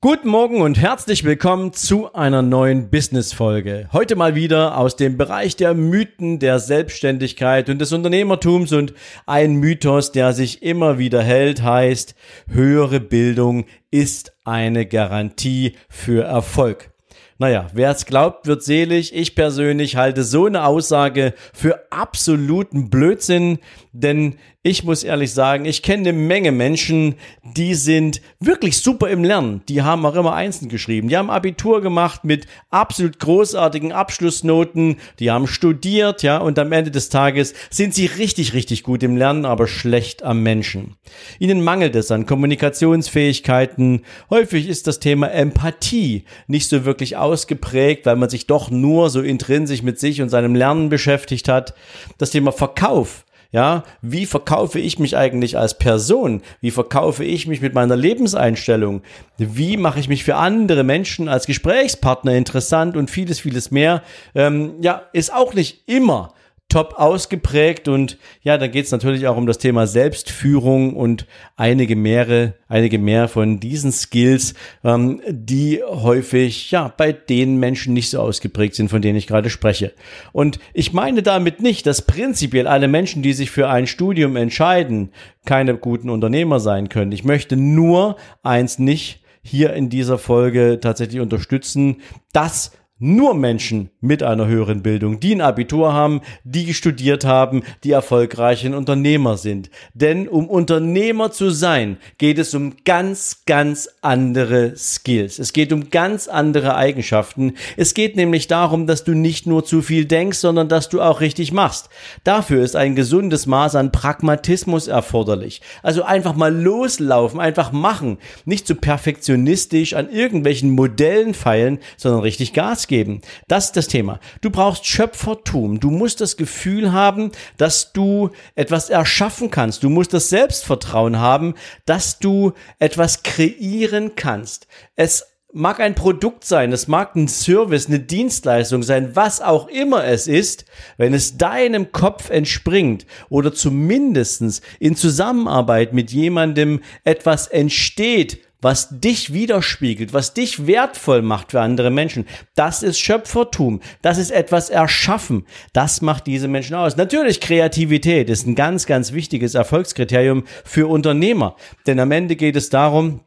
Guten Morgen und herzlich willkommen zu einer neuen Business-Folge. Heute mal wieder aus dem Bereich der Mythen der Selbstständigkeit und des Unternehmertums und ein Mythos, der sich immer wieder hält, heißt, höhere Bildung ist eine Garantie für Erfolg. Naja, wer es glaubt, wird selig. Ich persönlich halte so eine Aussage für absoluten Blödsinn, denn ich muss ehrlich sagen, ich kenne eine Menge Menschen, die sind wirklich super im Lernen. Die haben auch immer Einsen geschrieben. Die haben Abitur gemacht mit absolut großartigen Abschlussnoten. Die haben studiert, ja, und am Ende des Tages sind sie richtig, richtig gut im Lernen, aber schlecht am Menschen. Ihnen mangelt es an Kommunikationsfähigkeiten. Häufig ist das Thema Empathie nicht so wirklich ausgeprägt, weil man sich doch nur so intrinsisch mit sich und seinem Lernen beschäftigt hat. Das Thema Verkauf ja, wie verkaufe ich mich eigentlich als Person? Wie verkaufe ich mich mit meiner Lebenseinstellung? Wie mache ich mich für andere Menschen als Gesprächspartner interessant und vieles, vieles mehr? Ähm, ja, ist auch nicht immer top ausgeprägt und ja, da geht es natürlich auch um das Thema Selbstführung und einige mehr, einige mehr von diesen Skills, ähm, die häufig ja bei den Menschen nicht so ausgeprägt sind, von denen ich gerade spreche. Und ich meine damit nicht, dass prinzipiell alle Menschen, die sich für ein Studium entscheiden, keine guten Unternehmer sein können. Ich möchte nur eins nicht hier in dieser Folge tatsächlich unterstützen, dass nur Menschen mit einer höheren Bildung, die ein Abitur haben, die studiert haben, die erfolgreichen Unternehmer sind. Denn um Unternehmer zu sein, geht es um ganz, ganz andere Skills. Es geht um ganz andere Eigenschaften. Es geht nämlich darum, dass du nicht nur zu viel denkst, sondern dass du auch richtig machst. Dafür ist ein gesundes Maß an Pragmatismus erforderlich. Also einfach mal loslaufen, einfach machen. Nicht zu perfektionistisch an irgendwelchen Modellen feilen, sondern richtig Gas geben. Das ist das Thema. Du brauchst Schöpfertum. Du musst das Gefühl haben, dass du etwas erschaffen kannst. Du musst das Selbstvertrauen haben, dass du etwas kreieren kannst. Es mag ein Produkt sein, es mag ein Service, eine Dienstleistung sein, was auch immer es ist, wenn es deinem Kopf entspringt oder zumindestens in Zusammenarbeit mit jemandem etwas entsteht, was dich widerspiegelt, was dich wertvoll macht für andere Menschen. Das ist Schöpfertum. Das ist etwas erschaffen. Das macht diese Menschen aus. Natürlich Kreativität ist ein ganz, ganz wichtiges Erfolgskriterium für Unternehmer. Denn am Ende geht es darum,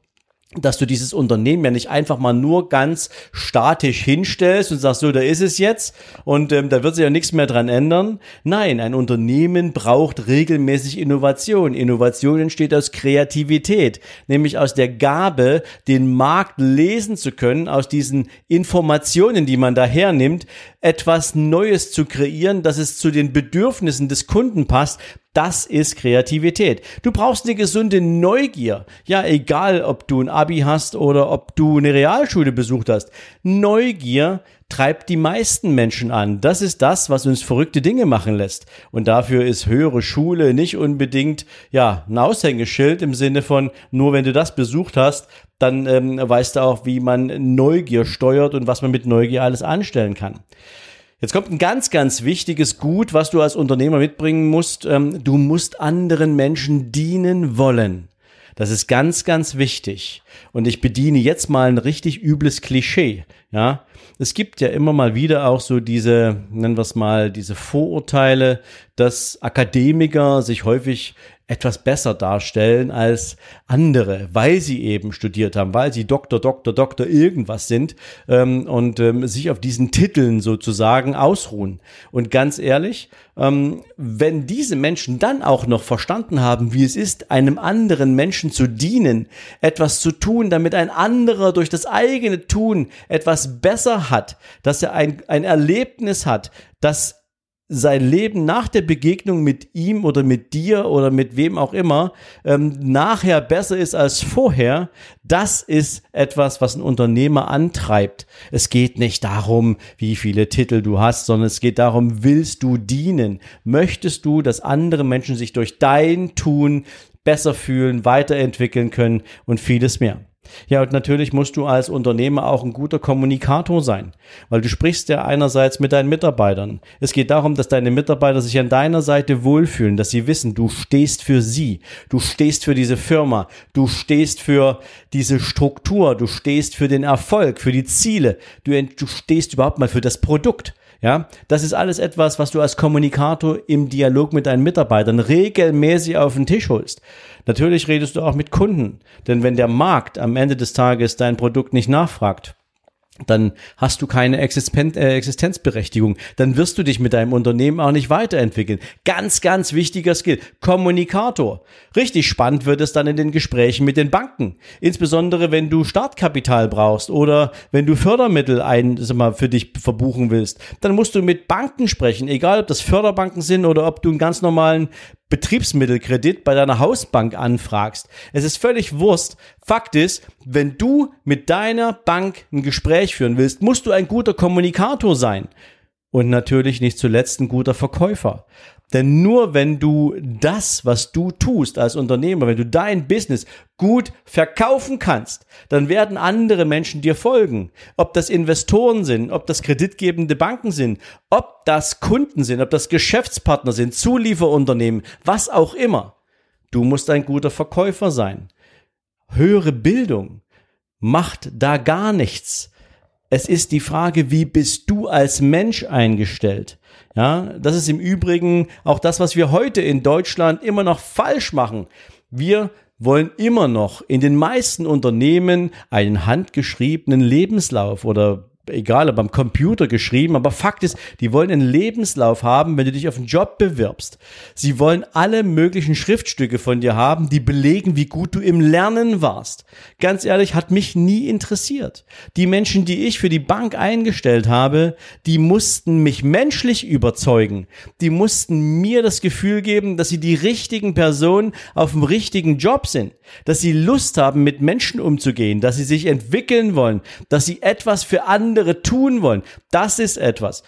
dass du dieses Unternehmen ja nicht einfach mal nur ganz statisch hinstellst und sagst, so, da ist es jetzt und ähm, da wird sich ja nichts mehr dran ändern. Nein, ein Unternehmen braucht regelmäßig Innovation. Innovation entsteht aus Kreativität, nämlich aus der Gabe, den Markt lesen zu können, aus diesen Informationen, die man da hernimmt, etwas Neues zu kreieren, dass es zu den Bedürfnissen des Kunden passt, das ist Kreativität. Du brauchst eine gesunde Neugier. Ja, egal, ob du ein Abi hast oder ob du eine Realschule besucht hast. Neugier treibt die meisten Menschen an. Das ist das, was uns verrückte Dinge machen lässt. Und dafür ist höhere Schule nicht unbedingt, ja, ein Aushängeschild im Sinne von, nur wenn du das besucht hast, dann ähm, weißt du auch, wie man Neugier steuert und was man mit Neugier alles anstellen kann. Jetzt kommt ein ganz, ganz wichtiges Gut, was du als Unternehmer mitbringen musst. Ähm, du musst anderen Menschen dienen wollen. Das ist ganz, ganz wichtig. Und ich bediene jetzt mal ein richtig übles Klischee. Ja, es gibt ja immer mal wieder auch so diese, nennen wir es mal, diese Vorurteile, dass Akademiker sich häufig etwas besser darstellen als andere, weil sie eben studiert haben, weil sie Doktor, Doktor, Doktor irgendwas sind ähm, und ähm, sich auf diesen Titeln sozusagen ausruhen. Und ganz ehrlich, ähm, wenn diese Menschen dann auch noch verstanden haben, wie es ist, einem anderen Menschen zu dienen, etwas zu tun, damit ein anderer durch das eigene Tun etwas besser hat, dass er ein, ein Erlebnis hat, das sein Leben nach der Begegnung mit ihm oder mit dir oder mit wem auch immer ähm, nachher besser ist als vorher, das ist etwas, was ein Unternehmer antreibt. Es geht nicht darum, wie viele Titel du hast, sondern es geht darum, willst du dienen? Möchtest du, dass andere Menschen sich durch dein Tun besser fühlen, weiterentwickeln können und vieles mehr? Ja, und natürlich musst du als Unternehmer auch ein guter Kommunikator sein, weil du sprichst ja einerseits mit deinen Mitarbeitern. Es geht darum, dass deine Mitarbeiter sich an deiner Seite wohlfühlen, dass sie wissen, du stehst für sie, du stehst für diese Firma, du stehst für diese Struktur, du stehst für den Erfolg, für die Ziele, du, du stehst überhaupt mal für das Produkt. Ja, das ist alles etwas, was du als Kommunikator im Dialog mit deinen Mitarbeitern regelmäßig auf den Tisch holst. Natürlich redest du auch mit Kunden, denn wenn der Markt am Ende des Tages dein Produkt nicht nachfragt, dann hast du keine äh, Existenzberechtigung. Dann wirst du dich mit deinem Unternehmen auch nicht weiterentwickeln. Ganz, ganz wichtiger Skill. Kommunikator. Richtig spannend wird es dann in den Gesprächen mit den Banken. Insbesondere wenn du Startkapital brauchst oder wenn du Fördermittel ein, sag mal, für dich verbuchen willst. Dann musst du mit Banken sprechen. Egal, ob das Förderbanken sind oder ob du einen ganz normalen Betriebsmittelkredit bei deiner Hausbank anfragst. Es ist völlig Wurst. Fakt ist, wenn du mit deiner Bank ein Gespräch führen willst, musst du ein guter Kommunikator sein. Und natürlich nicht zuletzt ein guter Verkäufer. Denn nur wenn du das, was du tust als Unternehmer, wenn du dein Business gut verkaufen kannst, dann werden andere Menschen dir folgen. Ob das Investoren sind, ob das kreditgebende Banken sind, ob das Kunden sind, ob das Geschäftspartner sind, Zulieferunternehmen, was auch immer. Du musst ein guter Verkäufer sein. Höhere Bildung macht da gar nichts. Es ist die Frage, wie bist du als Mensch eingestellt? Ja, das ist im Übrigen auch das, was wir heute in Deutschland immer noch falsch machen. Wir wollen immer noch in den meisten Unternehmen einen handgeschriebenen Lebenslauf oder egal, beim Computer geschrieben, aber Fakt ist, die wollen einen Lebenslauf haben, wenn du dich auf einen Job bewirbst. Sie wollen alle möglichen Schriftstücke von dir haben, die belegen, wie gut du im Lernen warst. Ganz ehrlich, hat mich nie interessiert. Die Menschen, die ich für die Bank eingestellt habe, die mussten mich menschlich überzeugen. Die mussten mir das Gefühl geben, dass sie die richtigen Personen auf dem richtigen Job sind, dass sie Lust haben, mit Menschen umzugehen, dass sie sich entwickeln wollen, dass sie etwas für andere andere tun wollen. Das ist etwas.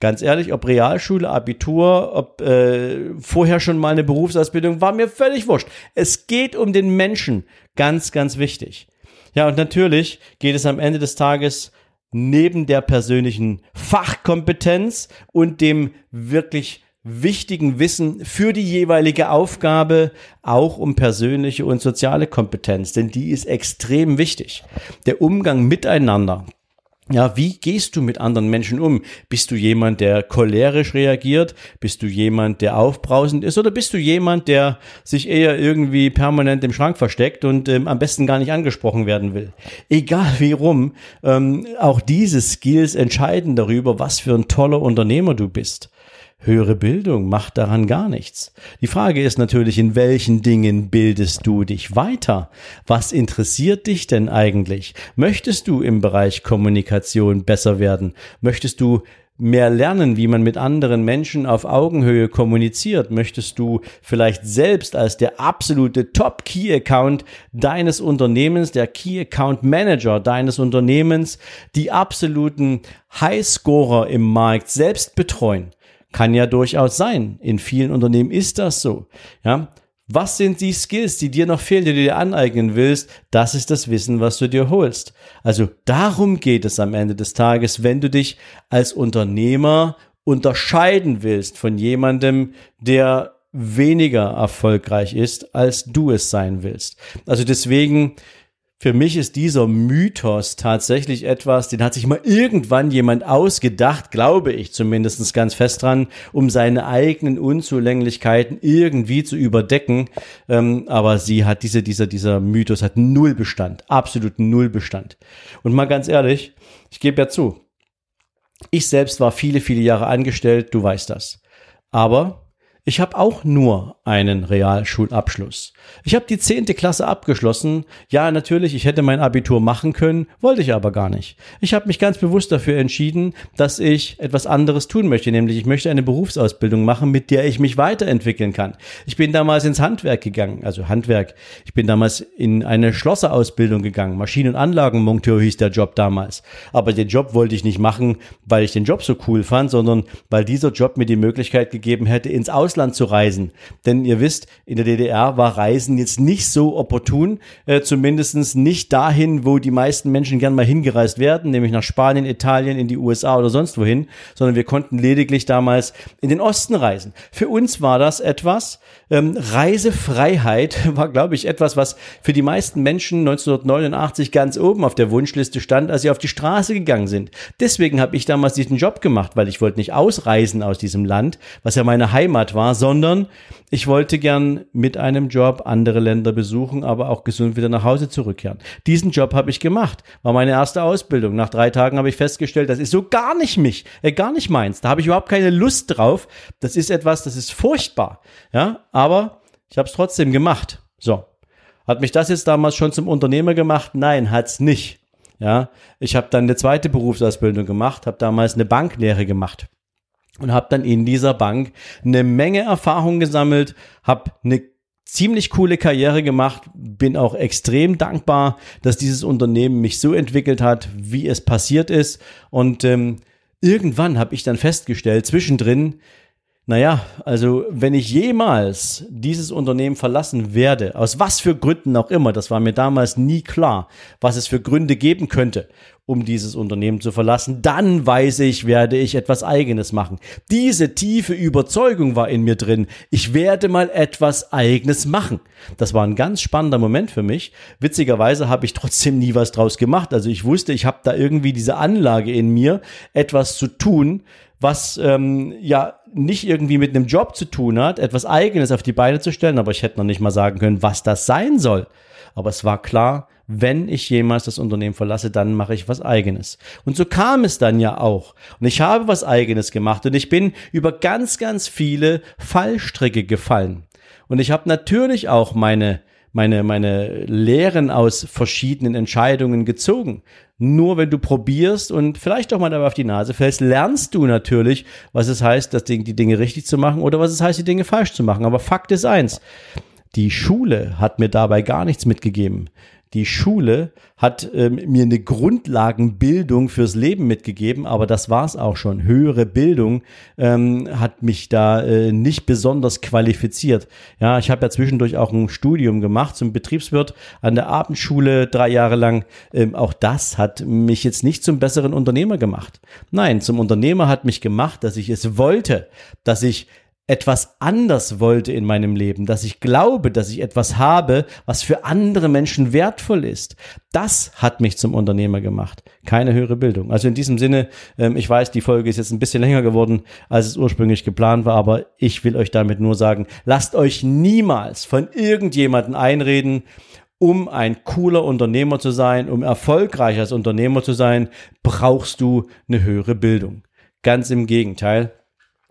Ganz ehrlich, ob Realschule, Abitur, ob äh, vorher schon mal eine Berufsausbildung, war mir völlig wurscht. Es geht um den Menschen. Ganz, ganz wichtig. Ja, und natürlich geht es am Ende des Tages neben der persönlichen Fachkompetenz und dem wirklich wichtigen Wissen für die jeweilige Aufgabe auch um persönliche und soziale Kompetenz, denn die ist extrem wichtig. Der Umgang miteinander, ja, wie gehst du mit anderen Menschen um? Bist du jemand, der cholerisch reagiert? Bist du jemand, der aufbrausend ist? Oder bist du jemand, der sich eher irgendwie permanent im Schrank versteckt und ähm, am besten gar nicht angesprochen werden will? Egal wie rum, ähm, auch diese Skills entscheiden darüber, was für ein toller Unternehmer du bist. Höhere Bildung macht daran gar nichts. Die Frage ist natürlich, in welchen Dingen bildest du dich weiter? Was interessiert dich denn eigentlich? Möchtest du im Bereich Kommunikation besser werden? Möchtest du mehr lernen, wie man mit anderen Menschen auf Augenhöhe kommuniziert? Möchtest du vielleicht selbst als der absolute Top Key Account deines Unternehmens, der Key Account Manager deines Unternehmens, die absoluten Highscorer im Markt selbst betreuen? Kann ja durchaus sein. In vielen Unternehmen ist das so. Ja. Was sind die Skills, die dir noch fehlen, die du dir aneignen willst? Das ist das Wissen, was du dir holst. Also darum geht es am Ende des Tages, wenn du dich als Unternehmer unterscheiden willst von jemandem, der weniger erfolgreich ist, als du es sein willst. Also deswegen für mich ist dieser Mythos tatsächlich etwas, den hat sich mal irgendwann jemand ausgedacht, glaube ich zumindest ganz fest dran, um seine eigenen Unzulänglichkeiten irgendwie zu überdecken. Ähm, aber sie hat diese, dieser, dieser Mythos hat null Bestand, absolut null Bestand. Und mal ganz ehrlich, ich gebe ja zu, ich selbst war viele, viele Jahre angestellt, du weißt das. Aber Ich habe auch nur einen Realschulabschluss. Ich habe die zehnte Klasse abgeschlossen. Ja, natürlich, ich hätte mein Abitur machen können, wollte ich aber gar nicht. Ich habe mich ganz bewusst dafür entschieden, dass ich etwas anderes tun möchte, nämlich ich möchte eine Berufsausbildung machen, mit der ich mich weiterentwickeln kann. Ich bin damals ins Handwerk gegangen, also Handwerk. Ich bin damals in eine Schlosserausbildung gegangen. Maschinen- und Anlagenmonteur hieß der Job damals. Aber den Job wollte ich nicht machen, weil ich den Job so cool fand, sondern weil dieser Job mir die Möglichkeit gegeben hätte, ins Ausland zu reisen. Denn ihr wisst, in der DDR war Reisen jetzt nicht so opportun, äh, zumindest nicht dahin, wo die meisten Menschen gern mal hingereist werden, nämlich nach Spanien, Italien, in die USA oder sonst wohin, sondern wir konnten lediglich damals in den Osten reisen. Für uns war das etwas, ähm, Reisefreiheit war, glaube ich, etwas, was für die meisten Menschen 1989 ganz oben auf der Wunschliste stand, als sie auf die Straße gegangen sind. Deswegen habe ich damals diesen Job gemacht, weil ich wollte nicht ausreisen aus diesem Land, was ja meine Heimat war, sondern ich wollte gern mit einem Job andere Länder besuchen, aber auch gesund wieder nach Hause zurückkehren. Diesen Job habe ich gemacht, war meine erste Ausbildung. Nach drei Tagen habe ich festgestellt, das ist so gar nicht mich, äh, gar nicht meins. Da habe ich überhaupt keine Lust drauf. Das ist etwas, das ist furchtbar. Ja, aber ich habe es trotzdem gemacht. So. Hat mich das jetzt damals schon zum Unternehmer gemacht? Nein, hat's nicht. Ja, ich habe dann eine zweite Berufsausbildung gemacht, habe damals eine Banklehre gemacht und habe dann in dieser Bank eine Menge Erfahrung gesammelt, habe eine ziemlich coole Karriere gemacht, bin auch extrem dankbar, dass dieses Unternehmen mich so entwickelt hat, wie es passiert ist. Und ähm, irgendwann habe ich dann festgestellt, zwischendrin, naja, also wenn ich jemals dieses Unternehmen verlassen werde, aus was für Gründen auch immer, das war mir damals nie klar, was es für Gründe geben könnte, um dieses Unternehmen zu verlassen, dann weiß ich, werde ich etwas eigenes machen. Diese tiefe Überzeugung war in mir drin, ich werde mal etwas eigenes machen. Das war ein ganz spannender Moment für mich. Witzigerweise habe ich trotzdem nie was draus gemacht. Also ich wusste, ich habe da irgendwie diese Anlage in mir, etwas zu tun, was ähm, ja nicht irgendwie mit einem Job zu tun hat, etwas Eigenes auf die Beine zu stellen, aber ich hätte noch nicht mal sagen können, was das sein soll. Aber es war klar, wenn ich jemals das Unternehmen verlasse, dann mache ich was eigenes. Und so kam es dann ja auch. Und ich habe was eigenes gemacht und ich bin über ganz, ganz viele Fallstricke gefallen. Und ich habe natürlich auch meine meine, meine Lehren aus verschiedenen Entscheidungen gezogen. Nur wenn du probierst und vielleicht auch mal dabei auf die Nase fällst, lernst du natürlich, was es heißt, das Ding, die Dinge richtig zu machen oder was es heißt, die Dinge falsch zu machen. Aber Fakt ist eins. Die Schule hat mir dabei gar nichts mitgegeben die Schule hat ähm, mir eine Grundlagenbildung fürs Leben mitgegeben, aber das war's auch schon. Höhere Bildung ähm, hat mich da äh, nicht besonders qualifiziert. Ja, ich habe ja zwischendurch auch ein Studium gemacht zum Betriebswirt an der Abendschule drei Jahre lang. Ähm, auch das hat mich jetzt nicht zum besseren Unternehmer gemacht. Nein, zum Unternehmer hat mich gemacht, dass ich es wollte, dass ich etwas anders wollte in meinem Leben, dass ich glaube, dass ich etwas habe, was für andere Menschen wertvoll ist. Das hat mich zum Unternehmer gemacht, keine höhere Bildung. Also in diesem Sinne, ähm, ich weiß, die Folge ist jetzt ein bisschen länger geworden, als es ursprünglich geplant war, aber ich will euch damit nur sagen, lasst euch niemals von irgendjemanden einreden, um ein cooler Unternehmer zu sein, um erfolgreich als Unternehmer zu sein, brauchst du eine höhere Bildung. Ganz im Gegenteil,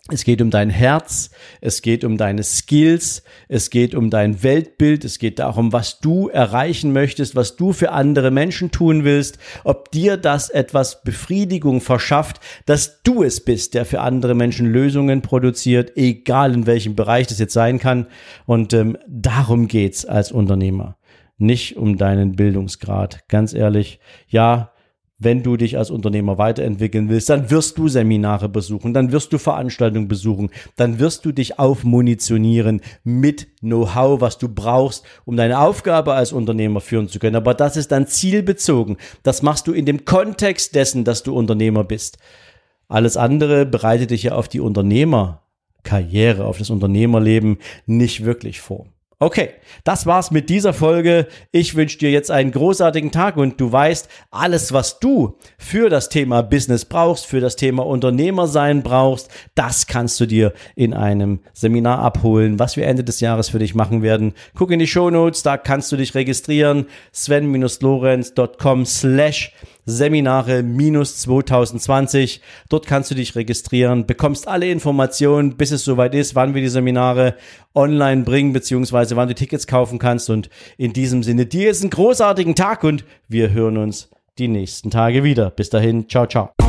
es geht um dein Herz, es geht um deine Skills, es geht um dein Weltbild, es geht darum, was du erreichen möchtest, was du für andere Menschen tun willst, ob dir das etwas Befriedigung verschafft, dass du es bist, der für andere Menschen Lösungen produziert, egal in welchem Bereich das jetzt sein kann. Und ähm, darum geht's als Unternehmer, nicht um deinen Bildungsgrad. Ganz ehrlich, ja, wenn du dich als Unternehmer weiterentwickeln willst, dann wirst du Seminare besuchen, dann wirst du Veranstaltungen besuchen, dann wirst du dich aufmunitionieren mit Know-how, was du brauchst, um deine Aufgabe als Unternehmer führen zu können. Aber das ist dann zielbezogen. Das machst du in dem Kontext dessen, dass du Unternehmer bist. Alles andere bereitet dich ja auf die Unternehmerkarriere, auf das Unternehmerleben nicht wirklich vor. Okay, das war's mit dieser Folge. Ich wünsche dir jetzt einen großartigen Tag und du weißt, alles, was du für das Thema Business brauchst, für das Thema Unternehmer sein brauchst, das kannst du dir in einem Seminar abholen, was wir Ende des Jahres für dich machen werden. Guck in die Show Notes, da kannst du dich registrieren. Sven-Lorenz.com slash Seminare minus 2020. Dort kannst du dich registrieren, bekommst alle Informationen, bis es soweit ist, wann wir die Seminare online bringen, beziehungsweise wann du Tickets kaufen kannst. Und in diesem Sinne, dir ist einen großartigen Tag und wir hören uns die nächsten Tage wieder. Bis dahin, ciao, ciao.